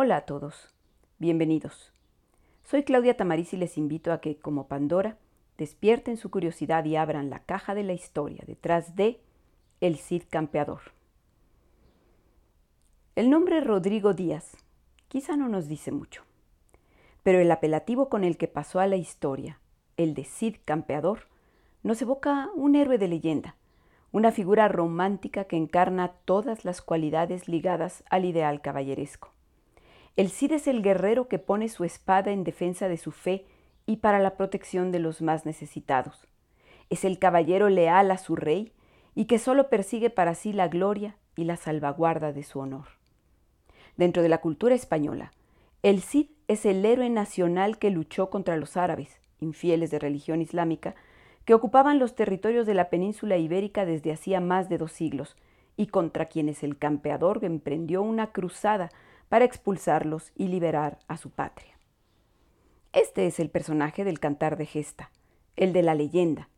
Hola a todos, bienvenidos. Soy Claudia Tamariz y les invito a que, como Pandora, despierten su curiosidad y abran la caja de la historia detrás de El Cid Campeador. El nombre Rodrigo Díaz quizá no nos dice mucho, pero el apelativo con el que pasó a la historia, el de Cid Campeador, nos evoca un héroe de leyenda, una figura romántica que encarna todas las cualidades ligadas al ideal caballeresco. El Cid es el guerrero que pone su espada en defensa de su fe y para la protección de los más necesitados. Es el caballero leal a su rey y que solo persigue para sí la gloria y la salvaguarda de su honor. Dentro de la cultura española, el Cid es el héroe nacional que luchó contra los árabes, infieles de religión islámica, que ocupaban los territorios de la península ibérica desde hacía más de dos siglos, y contra quienes el campeador emprendió una cruzada para expulsarlos y liberar a su patria. Este es el personaje del cantar de gesta, el de la leyenda,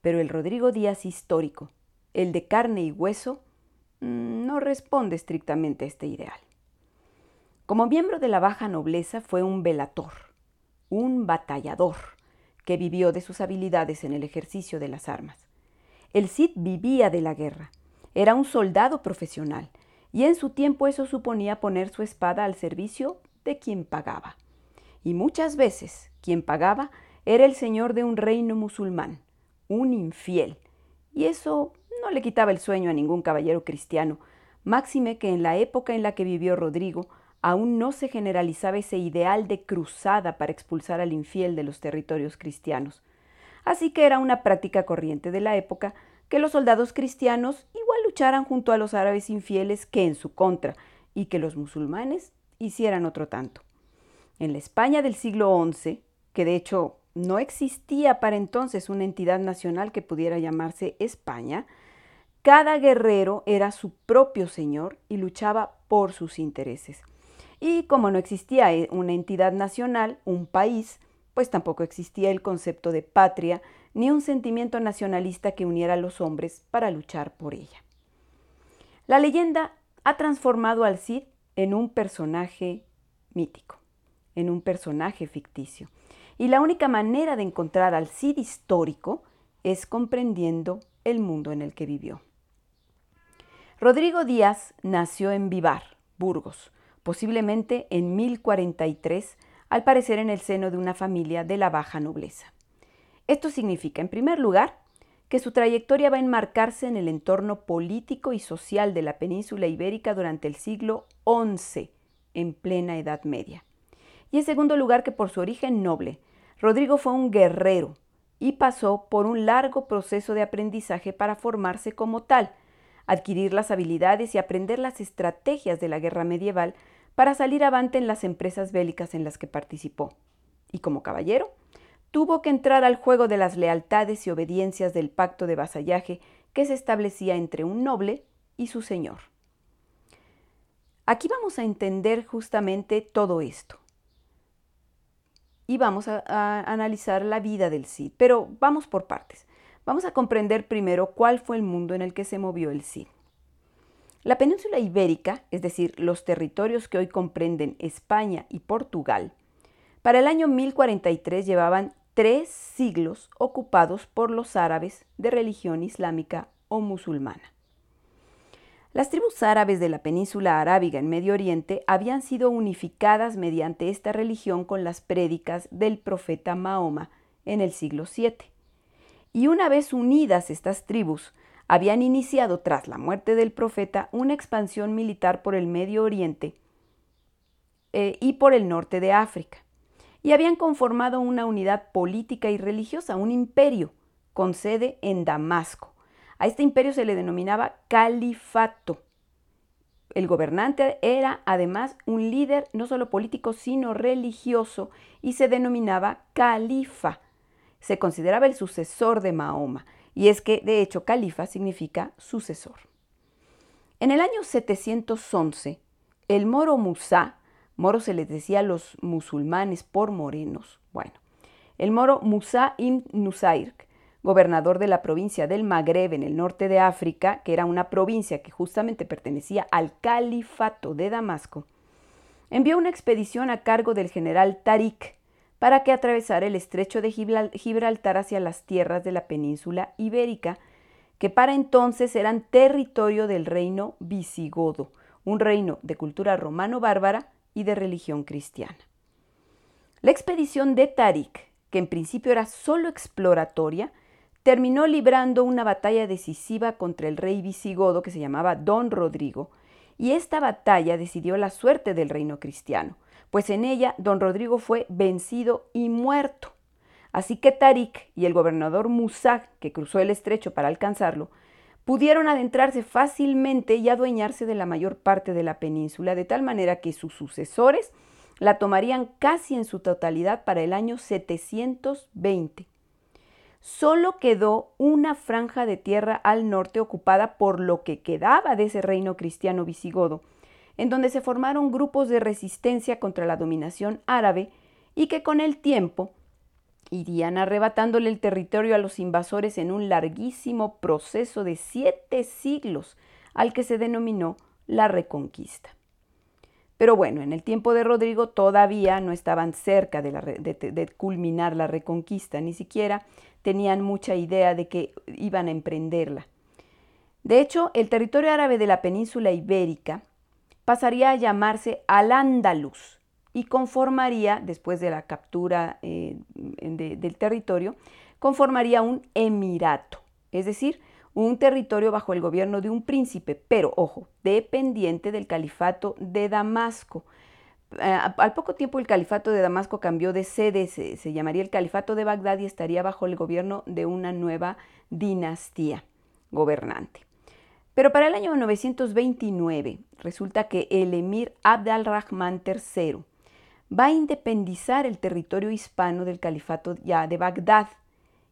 pero el Rodrigo Díaz histórico, el de carne y hueso, mm, no responde estrictamente a este ideal. Como miembro de la baja nobleza fue un velator, un batallador, que vivió de sus habilidades en el ejercicio de las armas. El Cid vivía de la guerra, era un soldado profesional y en su tiempo eso suponía poner su espada al servicio de quien pagaba. Y muchas veces quien pagaba era el señor de un reino musulmán, un infiel, y eso no le quitaba el sueño a ningún caballero cristiano, máxime que en la época en la que vivió Rodrigo aún no se generalizaba ese ideal de cruzada para expulsar al infiel de los territorios cristianos. Así que era una práctica corriente de la época que los soldados cristianos igual lucharan junto a los árabes infieles que en su contra, y que los musulmanes hicieran otro tanto. En la España del siglo XI, que de hecho no existía para entonces una entidad nacional que pudiera llamarse España, cada guerrero era su propio señor y luchaba por sus intereses. Y como no existía eh, una entidad nacional, un país, pues tampoco existía el concepto de patria ni un sentimiento nacionalista que uniera a los hombres para luchar por ella. La leyenda ha transformado al Cid en un personaje mítico, en un personaje ficticio. Y la única manera de encontrar al Cid histórico es comprendiendo el mundo en el que vivió. Rodrigo Díaz nació en Vivar, Burgos, posiblemente en 1043, al parecer en el seno de una familia de la baja nobleza. Esto significa, en primer lugar, que su trayectoria va a enmarcarse en el entorno político y social de la península ibérica durante el siglo XI, en plena Edad Media. Y en segundo lugar, que por su origen noble, Rodrigo fue un guerrero y pasó por un largo proceso de aprendizaje para formarse como tal, adquirir las habilidades y aprender las estrategias de la guerra medieval para salir avante en las empresas bélicas en las que participó. Y como caballero, tuvo que entrar al juego de las lealtades y obediencias del pacto de vasallaje que se establecía entre un noble y su señor. Aquí vamos a entender justamente todo esto. Y vamos a, analizar la vida del Cid, pero vamos por partes. Vamos a comprender primero cuál fue el mundo en el que se movió el Cid. La península ibérica, es decir, los territorios que hoy comprenden España y Portugal, para el año 1043 llevaban tres siglos ocupados por los árabes de religión islámica o musulmana. Las tribus árabes de la península arábiga en Medio Oriente habían sido unificadas mediante esta religión con las prédicas del profeta Mahoma en el siglo VII. Y una vez unidas estas tribus, habían iniciado tras la muerte del profeta una expansión militar por el Medio Oriente eh, y por el norte de África y habían conformado una unidad política y religiosa, un imperio, con sede en Damasco. A este imperio se le denominaba califato. El gobernante era además un líder no solo político, sino religioso y se denominaba califa. Se consideraba el sucesor de Mahoma y es que de hecho califa significa sucesor. En el año 711, el moro Musa Moro se les decía a los musulmanes por morenos. Bueno, el moro Musa ibn Nusair, gobernador de la provincia del Magreb en el norte de África, que era una provincia que justamente pertenecía al califato de Damasco, envió una expedición a cargo del general Tarik para que atravesara el estrecho de Gibraltar hacia las tierras de la península ibérica, que para entonces eran territorio del reino visigodo, un reino de cultura romano-bárbara y de religión cristiana. La expedición de Tarik, que en principio era solo exploratoria, terminó librando una batalla decisiva contra el rey visigodo que se llamaba Don Rodrigo, y esta batalla decidió la suerte del reino cristiano, pues en ella don Rodrigo fue vencido y muerto. Así que Tarik y el gobernador Musa, que cruzó el estrecho para alcanzarlo, pudieron adentrarse fácilmente y adueñarse de la mayor parte de la península, de tal manera que sus sucesores la tomarían casi en su totalidad para el año 720. Solo quedó una franja de tierra al norte ocupada por lo que quedaba de ese reino cristiano visigodo, en donde se formaron grupos de resistencia contra la dominación árabe y que con el tiempo irían arrebatándole el territorio a los invasores en un larguísimo proceso de siete siglos al que se denominó la Reconquista. Pero bueno, en el tiempo de Rodrigo todavía no estaban cerca de, culminar la Reconquista, ni siquiera tenían mucha idea de que iban a emprenderla. De hecho, el territorio árabe de la península ibérica pasaría a llamarse Al-Ándalus, y conformaría, después de la captura eh, del territorio, conformaría un emirato, es decir, un territorio bajo el gobierno de un príncipe, pero ojo, dependiente del califato de Damasco. Eh, al poco tiempo el califato de Damasco cambió de sede, se, se llamaría el califato de Bagdad y estaría bajo el gobierno de una nueva dinastía gobernante. Pero para el año 929 resulta que el emir Abd al-Rahman III va a independizar el territorio hispano del califato ya de Bagdad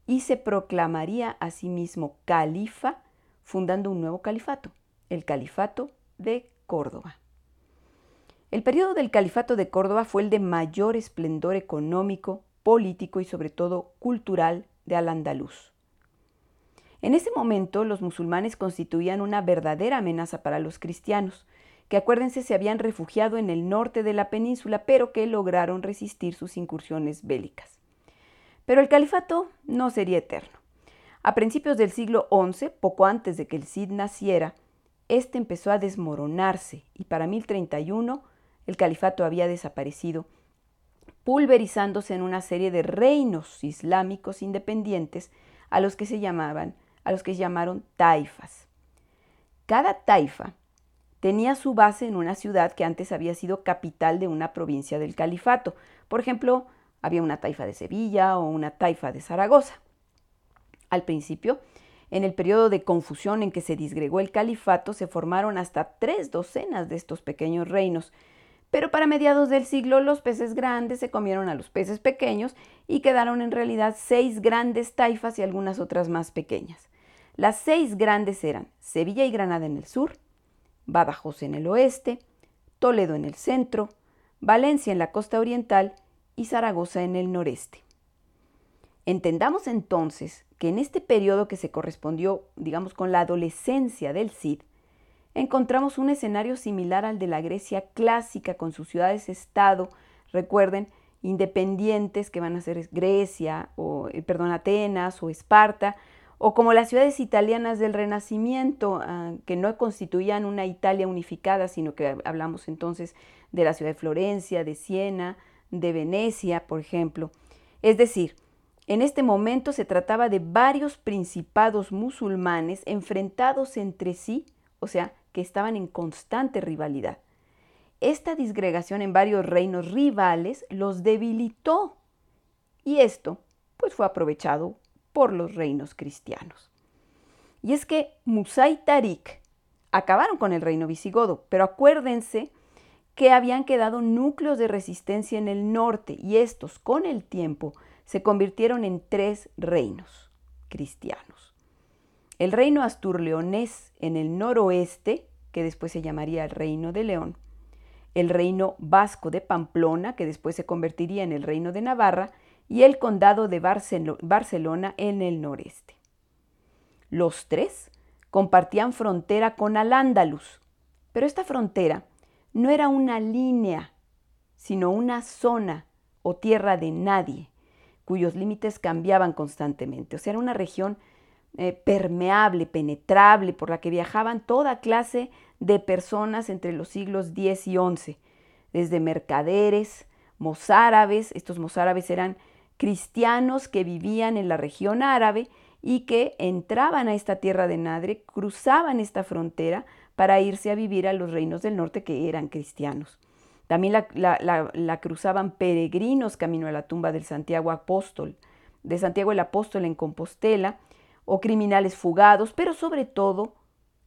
y se proclamaría a sí mismo califa, fundando un nuevo califato, el califato de Córdoba. El periodo del califato de Córdoba fue el de mayor esplendor económico, político y sobre todo cultural de Al-Andalus. En ese momento los musulmanes constituían una verdadera amenaza para los cristianos, que acuérdense se habían refugiado en el norte de la península, pero que lograron resistir sus incursiones bélicas. Pero el califato no sería eterno. A principios del siglo XI, poco antes de que el Cid naciera, este empezó a desmoronarse y para 1031 el califato había desaparecido, pulverizándose en una serie de reinos islámicos independientes a los que se llamaban, a los que se llamaron taifas. Cada taifa tenía su base en una ciudad que antes había sido capital de una provincia del califato. Por ejemplo, había una taifa de Sevilla o una taifa de Zaragoza. Al principio, en el periodo de confusión en que se disgregó el califato, se formaron hasta tres docenas de estos pequeños reinos, pero para mediados del siglo los peces grandes se comieron a los peces pequeños y quedaron en realidad seis grandes taifas y algunas otras más pequeñas. Las seis grandes eran Sevilla y Granada en el sur, Badajoz en el oeste, Toledo en el centro, Valencia en la costa oriental y Zaragoza en el noreste. Entendamos entonces que en este periodo que se correspondió, digamos, con la adolescencia del Cid, encontramos un escenario similar al de la Grecia clásica con sus ciudades-estado, recuerden, independientes que van a ser Grecia o eh, perdón, Atenas o Esparta, o como las ciudades italianas del Renacimiento, ah, que no constituían una Italia unificada, sino que hablamos entonces de la ciudad de Florencia, de Siena, de Venecia, por ejemplo. Es decir, en este momento se trataba de varios principados musulmanes enfrentados entre sí, o sea, que estaban en constante rivalidad. Esta disgregación en varios reinos rivales los debilitó y esto pues fue aprovechado por los reinos cristianos. Y es que Musa y Tarik acabaron con el reino visigodo, pero acuérdense que habían quedado núcleos de resistencia en el norte y estos con el tiempo se convirtieron en tres reinos cristianos. El reino asturleonés en el noroeste, que después se llamaría el reino de León, el reino vasco de Pamplona, que después se convertiría en el reino de Navarra, y el condado de Barcelona en el noreste. Los tres compartían frontera con Al-Ándalus, pero esta frontera no era una línea sino una zona o tierra de nadie, cuyos límites cambiaban constantemente. O sea, era una región eh, permeable, penetrable, por la que viajaban toda clase de personas entre los siglos X y XI, desde mercaderes, mozárabes, estos mozárabes eran cristianos que vivían en la región árabe y que entraban a esta tierra de Nadre, cruzaban esta frontera para irse a vivir a los reinos del norte que eran cristianos. También la, cruzaban peregrinos camino a la tumba del Santiago Apóstol, de Santiago el Apóstol en Compostela, o criminales fugados, pero sobre todo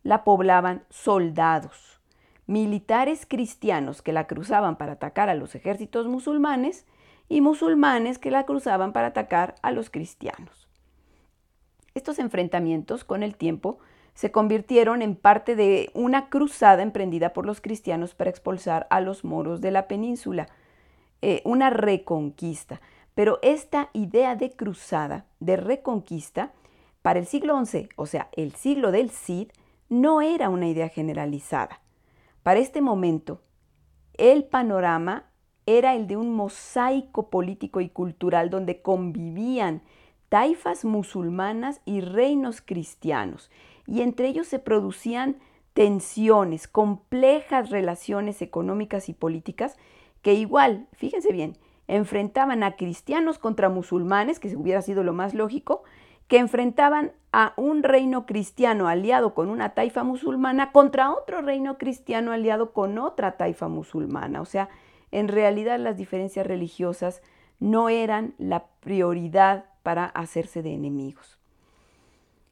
la poblaban soldados, militares cristianos que la cruzaban para atacar a los ejércitos musulmanes y musulmanes que la cruzaban para atacar a los cristianos. Estos enfrentamientos con el tiempo se convirtieron en parte de una cruzada emprendida por los cristianos para expulsar a los moros de la península, eh, una reconquista. Pero esta idea de cruzada, de reconquista, para el siglo XI, o sea, el siglo del Cid, no era una idea generalizada. Para este momento, el panorama era el de un mosaico político y cultural donde convivían taifas musulmanas y reinos cristianos, y entre ellos se producían tensiones, complejas relaciones económicas y políticas que igual, fíjense bien, enfrentaban a cristianos contra musulmanes, que hubiera sido lo más lógico, que enfrentaban a un reino cristiano aliado con una taifa musulmana contra otro reino cristiano aliado con otra taifa musulmana. O sea, en realidad las diferencias religiosas no eran la prioridad para hacerse de enemigos.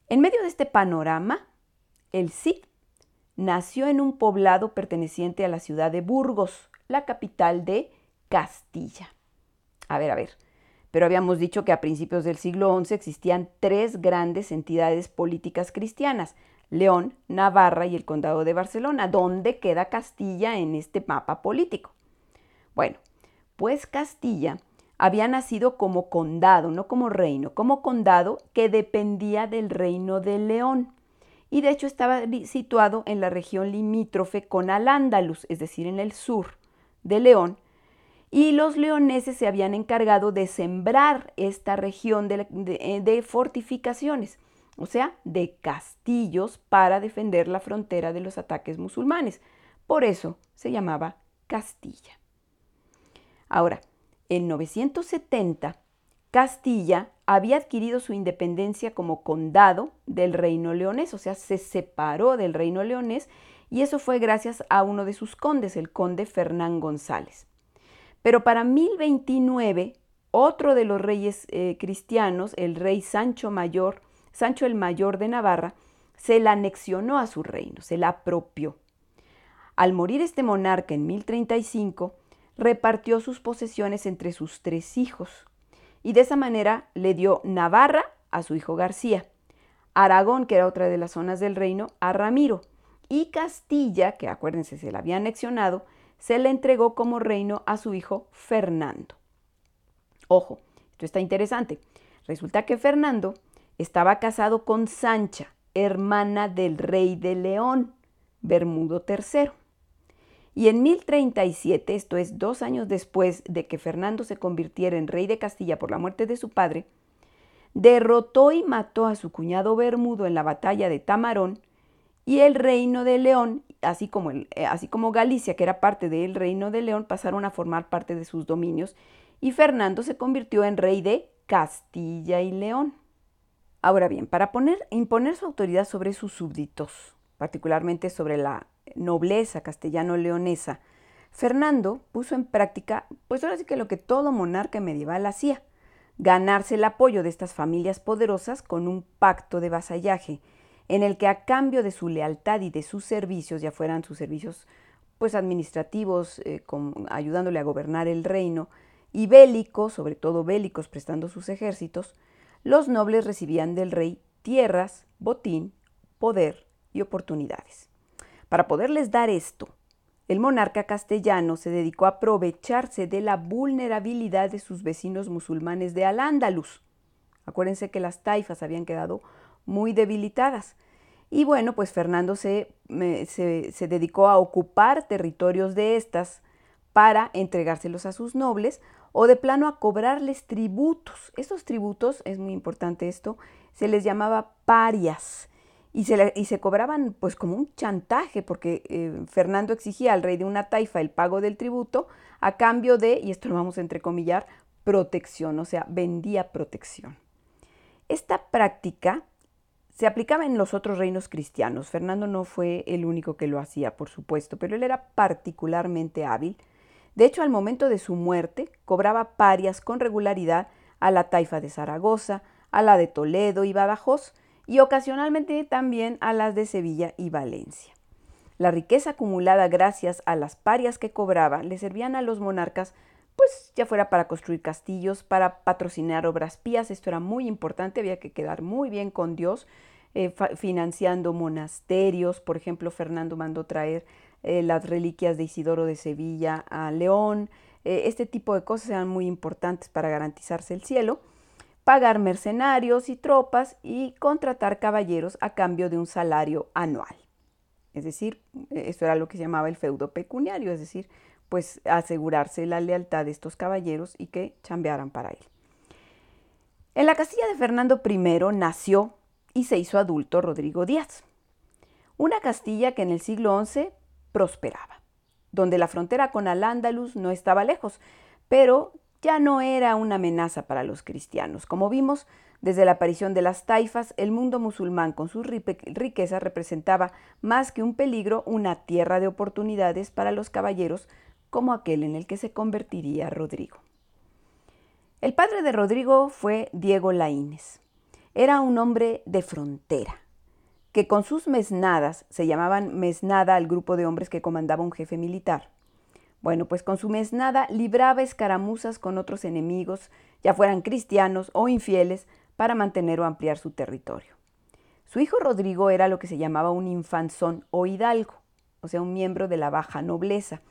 En medio de este panorama, el Cid nació en un poblado perteneciente a la ciudad de Burgos, la capital de Castilla. A ver, a ver, pero habíamos dicho que a principios del siglo XI existían tres grandes entidades políticas cristianas, León, Navarra y el Condado de Barcelona. ¿Dónde queda Castilla en este mapa político? Bueno, pues Castilla había nacido como condado, no como reino, como condado que dependía del reino de León. Y de hecho estaba situado en la región limítrofe con Al-Ándalus, es decir, en el sur de León. Y los leoneses se habían encargado de sembrar esta región de, de fortificaciones, o sea, de castillos para defender la frontera de los ataques musulmanes. Por eso se llamaba Castilla. Ahora, en 970, Castilla había adquirido su independencia como condado del reino leonés, o sea, se separó del reino leonés y eso fue gracias a uno de sus condes, el conde Fernán González. Pero para 1029, otro de los reyes eh, cristianos, el rey Sancho Mayor, Sancho el Mayor de Navarra, se la anexionó a su reino, se la apropió. Al morir este monarca en 1035, repartió sus posesiones entre sus tres hijos y de esa manera le dio Navarra a su hijo García, Aragón, que era otra de las zonas del reino, a Ramiro y Castilla, que acuérdense se la había anexionado, se le entregó como reino a su hijo Fernando. Ojo, esto está interesante. Resulta que Fernando estaba casado con Sancha, hermana del rey de León, Bermudo III. Y en 1037, esto es dos años después de que Fernando se convirtiera en rey de Castilla por la muerte de su padre, derrotó y mató a su cuñado Bermudo en la batalla de Tamarón y el reino de León, así como, eh, así como Galicia, que era parte del reino de León, pasaron a formar parte de sus dominios y Fernando se convirtió en rey de Castilla y León. Ahora bien, para poner, imponer su autoridad sobre sus súbditos, particularmente sobre la nobleza castellano-leonesa, Fernando puso en práctica, pues ahora sí que lo que todo monarca medieval hacía, ganarse el apoyo de estas familias poderosas con un pacto de vasallaje, en el que a cambio de su lealtad y de sus servicios, ya fueran sus servicios pues administrativos, eh, ayudándole a gobernar el reino, y bélicos, sobre todo bélicos prestando sus ejércitos, los nobles recibían del rey tierras, botín, poder y oportunidades. Para poderles dar esto, el monarca castellano se dedicó a aprovecharse de la vulnerabilidad de sus vecinos musulmanes de Al-Ándalus. Acuérdense que las taifas habían quedado muy debilitadas. Y bueno, pues Fernando se, se, dedicó a ocupar territorios de estas para entregárselos a sus nobles o de plano a cobrarles tributos. Estos tributos, es muy importante esto, se les llamaba parias y se, y se cobraban pues como un chantaje porque eh, Fernando exigía al rey de una taifa el pago del tributo a cambio de, y esto lo vamos a entrecomillar, protección, o sea, vendía protección. Esta práctica se aplicaba en los otros reinos cristianos. Fernando no fue el único que lo hacía, por supuesto, pero él era particularmente hábil. De hecho, al momento de su muerte, cobraba parias con regularidad a la taifa de Zaragoza, a la de Toledo y Badajoz, y ocasionalmente también a las de Sevilla y Valencia. La riqueza acumulada gracias a las parias que cobraba le servían a los monarcas, pues ya fuera para construir castillos, para patrocinar obras pías, esto era muy importante, había que quedar muy bien con Dios, eh, financiando monasterios, por ejemplo, Fernando mandó traer eh, las reliquias de Isidoro de Sevilla a León, eh, este tipo de cosas eran muy importantes para garantizarse el cielo pagar mercenarios y tropas y contratar caballeros a cambio de un salario anual. Es decir, esto era lo que se llamaba el feudo pecuniario, es decir, pues asegurarse la lealtad de estos caballeros y que chambearan para él. En la Castilla de Fernando I nació y se hizo adulto Rodrigo Díaz, una Castilla que en el siglo XI prosperaba, donde la frontera con Al-Ándalus no estaba lejos, pero ya no era una amenaza para los cristianos. Como vimos, desde la aparición de las taifas, el mundo musulmán con sus riquezas representaba más que un peligro, una tierra de oportunidades para los caballeros como aquel en el que se convertiría Rodrigo. El padre de Rodrigo fue Diego Laínez. Era un hombre de frontera, que con sus mesnadas, se llamaban mesnada al grupo de hombres que comandaba un jefe militar, bueno, pues con su mesnada libraba escaramuzas con otros enemigos, ya fueran cristianos o infieles, para mantener o ampliar su territorio. Su hijo Rodrigo era lo que se llamaba un infanzón o hidalgo, o sea, un miembro de la baja nobleza.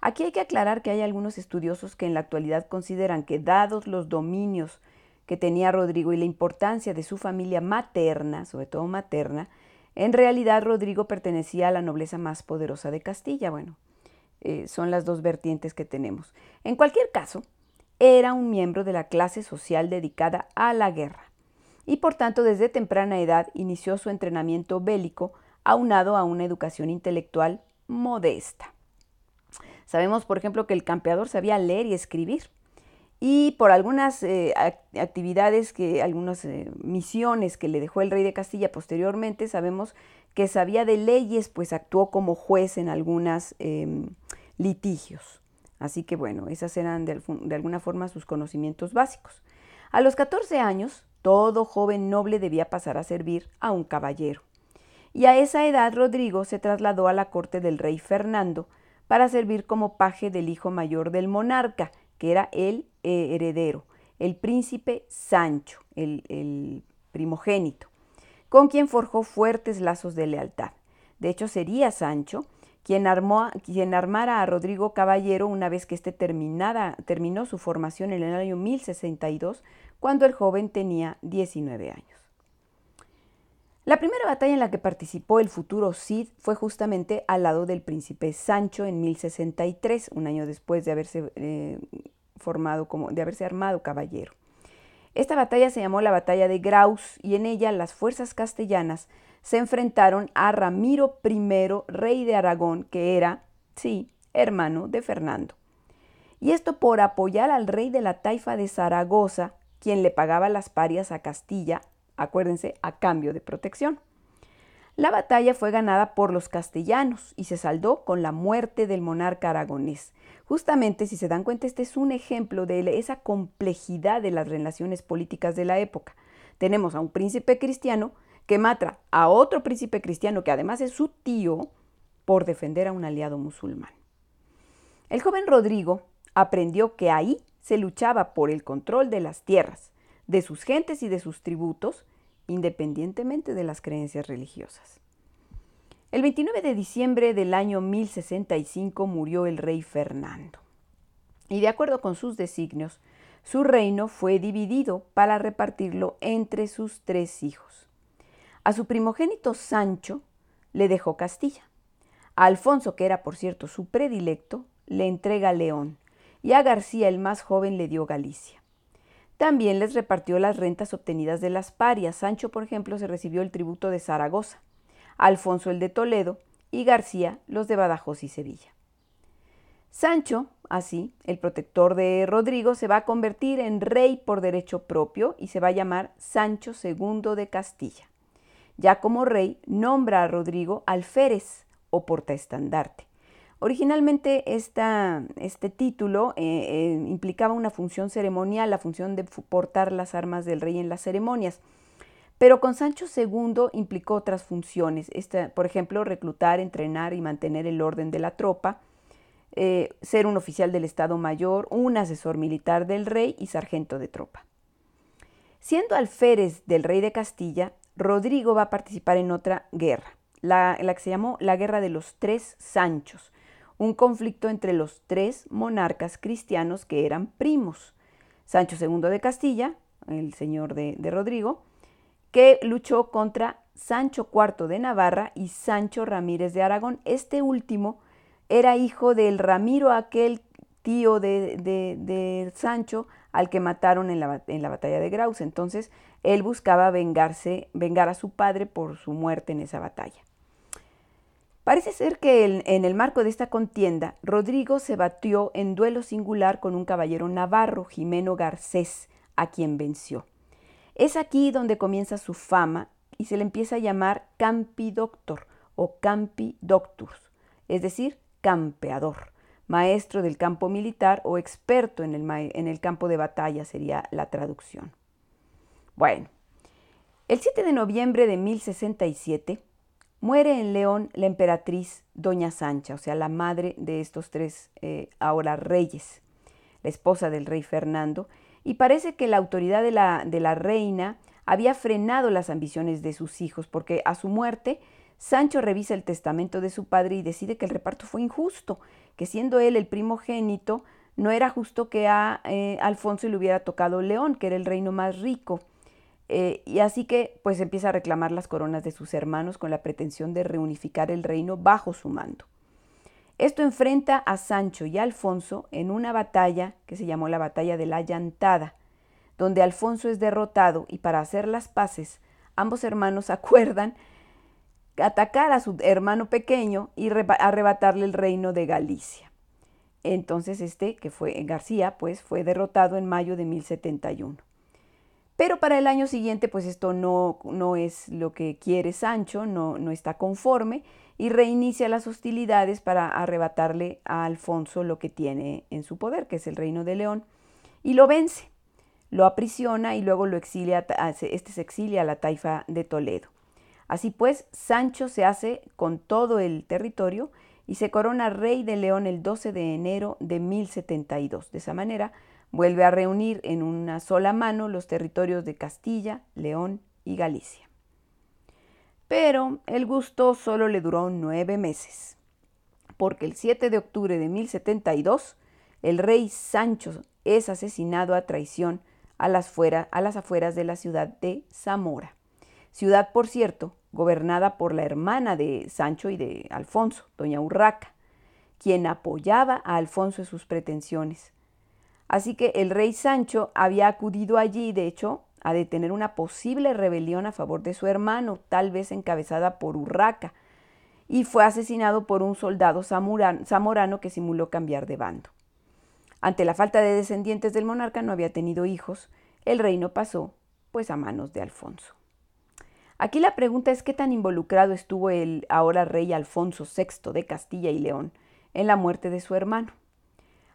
Aquí hay que aclarar que hay algunos estudiosos que en la actualidad consideran que dados los dominios que tenía Rodrigo y la importancia de su familia materna, sobre todo materna, en realidad Rodrigo pertenecía a la nobleza más poderosa de Castilla. Bueno, eh, son las dos vertientes que tenemos. En cualquier caso, era un miembro de la clase social dedicada a la guerra y por tanto desde temprana edad inició su entrenamiento bélico aunado a una educación intelectual modesta. Sabemos, por ejemplo, que el campeador sabía leer y escribir y por algunas eh, actividades, que, algunas eh, misiones que le dejó el rey de Castilla posteriormente, sabemos que sabía de leyes, pues actuó como juez en algunos em, litigios. Así que bueno, esas eran de, alguna forma sus conocimientos básicos. A los 14 años, todo joven noble debía pasar a servir a un caballero. Y a esa edad Rodrigo se trasladó a la corte del rey Fernando para servir como paje del hijo mayor del monarca, que era el eh, heredero, el príncipe Sancho, el primogénito con quien forjó fuertes lazos de lealtad. De hecho, sería Sancho quien, armó, quien armara a Rodrigo Caballero una vez que éste terminó su formación en el año 1062, cuando el joven tenía 19 años. La primera batalla en la que participó el futuro Cid fue justamente al lado del príncipe Sancho en 1063, un año después de haberse eh, formado como, de haberse armado caballero. Esta batalla se llamó la Batalla de Graus y en ella las fuerzas castellanas se enfrentaron a Ramiro I, rey de Aragón, que era, sí, hermano de Fernando. Y esto por apoyar al rey de la taifa de Zaragoza, quien le pagaba las parias a Castilla, acuérdense, a cambio de protección. La batalla fue ganada por los castellanos y se saldó con la muerte del monarca aragonés. Justamente, si se dan cuenta, este es un ejemplo de esa complejidad de las relaciones políticas de la época. Tenemos a un príncipe cristiano que mata a otro príncipe cristiano que además es su tío por defender a un aliado musulmán. El joven Rodrigo aprendió que ahí se luchaba por el control de las tierras, de sus gentes y de sus tributos, independientemente de las creencias religiosas. El 29 de diciembre del año 1065 murió el rey Fernando. Y de acuerdo con sus designios, su reino fue dividido para repartirlo entre sus tres hijos. A su primogénito Sancho le dejó Castilla. A Alfonso, que era por cierto su predilecto, le entrega León y a García el más joven le dio Galicia. También les repartió las rentas obtenidas de las parias. Sancho, por ejemplo, se recibió el tributo de Zaragoza, Alfonso el de Toledo y García los de Badajoz y Sevilla. Sancho, así, el protector de Rodrigo, se va a convertir en rey por derecho propio y se va a llamar Sancho II de Castilla. Ya como rey, nombra a Rodrigo alférez o portaestandarte. Originalmente este título eh, eh, implicaba una función ceremonial, la función de portar las armas del rey en las ceremonias. Pero con Sancho II implicó otras funciones, por ejemplo, reclutar, entrenar y mantener el orden de la tropa, eh, ser un oficial del Estado Mayor, un asesor militar del rey y sargento de tropa. Siendo alférez del rey de Castilla, Rodrigo va a participar en otra guerra, la, que se llamó la Guerra de los Tres Sanchos, un conflicto entre los tres monarcas cristianos que eran primos. Sancho II de Castilla, el señor de, de Rodrigo, que luchó contra Sancho IV de Navarra y Sancho Ramírez de Aragón. Este último era hijo del Ramiro, aquel tío de, Sancho al que mataron en la, en la, batalla de Graus. Entonces él buscaba vengarse, vengar a su padre por su muerte en esa batalla. Parece ser que en el marco de esta contienda, Rodrigo se batió en duelo singular con un caballero navarro, Jimeno Garcés, a quien venció. Es aquí donde comienza su fama y se le empieza a llamar Campi Doctor o Campi Doctus, es decir, campeador, maestro del campo militar o experto en el, en el campo de batalla sería la traducción. Bueno, el 7 de noviembre de 1067 muere en León la emperatriz Doña Sancha, o sea, la madre de estos tres eh, ahora reyes, la esposa del rey Fernando, y parece que la autoridad de la, de la reina había frenado las ambiciones de sus hijos, porque a su muerte Sancho revisa el testamento de su padre y decide que el reparto fue injusto, que siendo él el primogénito, no era justo que a eh, Alfonso le hubiera tocado León, que era el reino más rico. Eh, y así que pues empieza a reclamar las coronas de sus hermanos con la pretensión de reunificar el reino bajo su mando. Esto enfrenta a Sancho y a Alfonso en una batalla que se llamó la batalla de la Llantada, donde Alfonso es derrotado y para hacer las paces ambos hermanos acuerdan atacar a su hermano pequeño y arrebatarle el reino de Galicia. Entonces este, que fue García, pues fue derrotado en mayo de 1071. Pero para el año siguiente, pues esto no, no es lo que quiere Sancho, no, no está conforme y reinicia las hostilidades para arrebatarle a Alfonso lo que tiene en su poder, que es el reino de León, y lo vence, lo aprisiona y luego lo exilia, este se exilia a la taifa de Toledo. Así pues, Sancho se hace con todo el territorio y se corona rey de León el 12 de enero de 1072. De esa manera, vuelve a reunir en una sola mano los territorios de Castilla, León y Galicia. Pero el gusto solo le duró nueve meses, porque el 7 de octubre de 1072 el rey Sancho es asesinado a traición a las, las afueras de la ciudad de Zamora ciudad, por cierto, gobernada por la hermana de Sancho y de Alfonso, doña Urraca, quien apoyaba a Alfonso en sus pretensiones. Así que el rey Sancho había acudido allí, de hecho, a detener una posible rebelión a favor de su hermano, tal vez encabezada por Urraca, y fue asesinado por un soldado zamorano que simuló cambiar de bando. Ante la falta de descendientes del monarca no había tenido hijos, el reino pasó pues a manos de Alfonso. Aquí la pregunta es qué tan involucrado estuvo el ahora rey Alfonso VI de Castilla y León en la muerte de su hermano.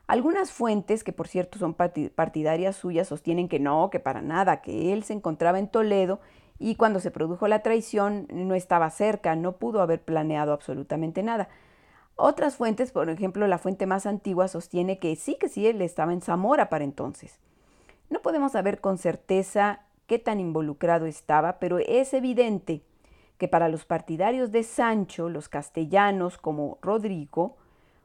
Algunas fuentes, que por cierto son partidarias suyas, sostienen que no, que para nada, que él se encontraba en Toledo y cuando se produjo la traición no estaba cerca, no pudo haber planeado absolutamente nada. Otras fuentes, por ejemplo, la fuente más antigua sostiene que sí, que sí, él estaba en Zamora para entonces. No podemos saber con certeza qué tan involucrado estaba, pero es evidente que para los partidarios de Sancho, los castellanos como Rodrigo,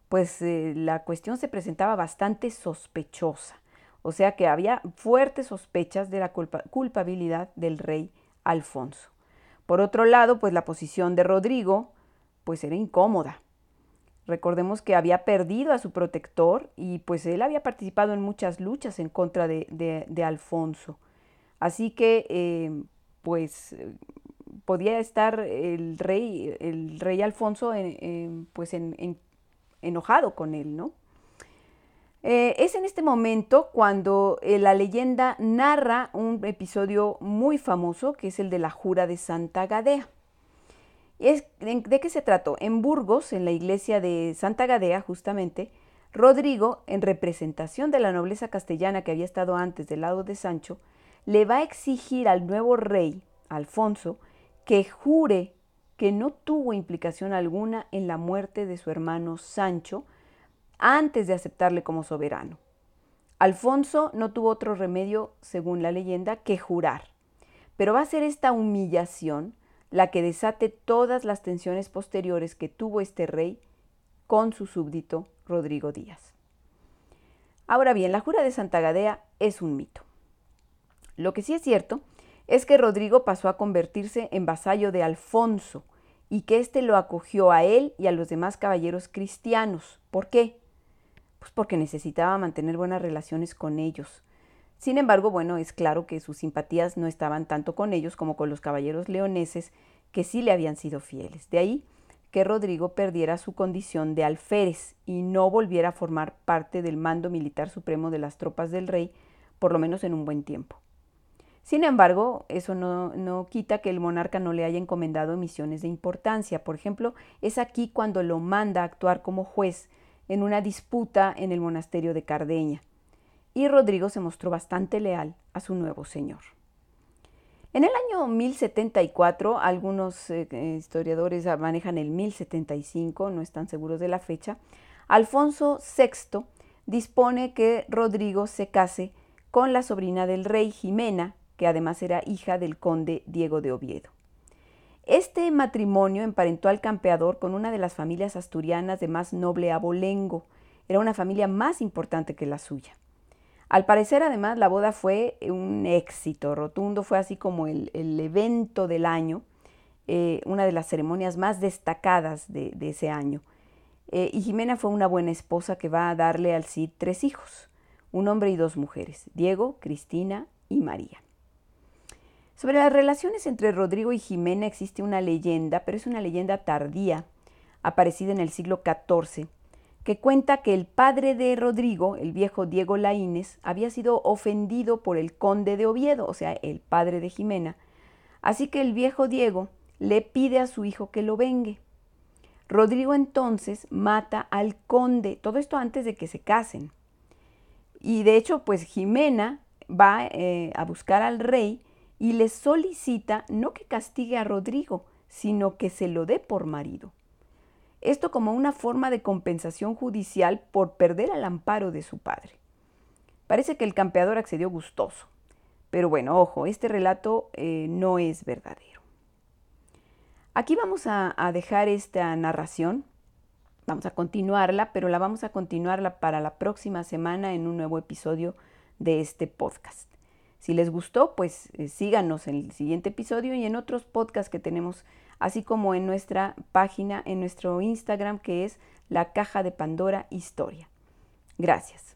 pues eh, la cuestión se presentaba bastante sospechosa, o sea que había fuertes sospechas de la culpabilidad del rey Alfonso. Por otro lado, pues la posición de Rodrigo pues era incómoda. Recordemos que había perdido a su protector y pues él había participado en muchas luchas en contra de, Alfonso. Así que eh, pues podía estar el rey, el rey Alfonso pues enojado con él, ¿no? Eh, es en este momento cuando eh, la leyenda narra un episodio muy famoso que es el de la jura de Santa Gadea. ¿De qué se trató? En Burgos, en la iglesia de Santa Gadea, justamente, Rodrigo, en representación de la nobleza castellana que había estado antes del lado de Sancho, le va a exigir al nuevo rey, Alfonso, que jure que no tuvo implicación alguna en la muerte de su hermano Sancho antes de aceptarle como soberano. Alfonso no tuvo otro remedio, según la leyenda, que jurar. Pero va a ser esta humillación la que desate todas las tensiones posteriores que tuvo este rey con su súbdito Rodrigo Díaz. Ahora bien, la jura de Santa Gadea es un mito. Lo que sí es cierto es que Rodrigo pasó a convertirse en vasallo de Alfonso y que éste lo acogió a él y a los demás caballeros cristianos. ¿Por qué? Pues porque necesitaba mantener buenas relaciones con ellos, sin embargo, bueno, es claro que sus simpatías no estaban tanto con ellos como con los caballeros leoneses, que sí le habían sido fieles. De ahí que Rodrigo perdiera su condición de alférez y no volviera a formar parte del mando militar supremo de las tropas del rey, por lo menos en un buen tiempo. Sin embargo, eso no, no, quita que el monarca no le haya encomendado misiones de importancia. Por ejemplo, es aquí cuando lo manda a actuar como juez en una disputa en el monasterio de Cardeña y Rodrigo se mostró bastante leal a su nuevo señor. En el año 1074, algunos eh, historiadores manejan el 1075, no están seguros de la fecha, Alfonso VI dispone que Rodrigo se case con la sobrina del rey Jimena, que además era hija del conde Diego de Oviedo. Este matrimonio emparentó al campeador con una de las familias asturianas de más noble abolengo. Era una familia más importante que la suya. Al parecer, además, la boda fue un éxito rotundo, fue así como el, evento del año, eh, una de las ceremonias más destacadas de, ese año. Eh, y Jimena fue una buena esposa que va a darle al Cid tres hijos, un hombre y dos mujeres, Diego, Cristina y María. Sobre las relaciones entre Rodrigo y Jimena existe una leyenda, pero es una leyenda tardía, aparecida en el siglo XIV, que cuenta que el padre de Rodrigo, el viejo Diego Laínez, había sido ofendido por el conde de Oviedo, o sea, el padre de Jimena. Así que el viejo Diego le pide a su hijo que lo vengue. Rodrigo entonces mata al conde, todo esto antes de que se casen. Y de hecho, pues Jimena va eh, a buscar al rey y le solicita no que castigue a Rodrigo, sino que se lo dé por marido. Esto como una forma de compensación judicial por perder el amparo de su padre. Parece que el campeador accedió gustoso. Pero bueno, ojo, este relato eh, no es verdadero. Aquí vamos a, a, dejar esta narración. Vamos a continuarla, pero la vamos a continuarla para la próxima semana en un nuevo episodio de este podcast. Si les gustó, pues eh, síganos en el siguiente episodio y en otros podcasts que tenemos así como en nuestra página, en nuestro Instagram que es la caja de Pandora Historia. Gracias.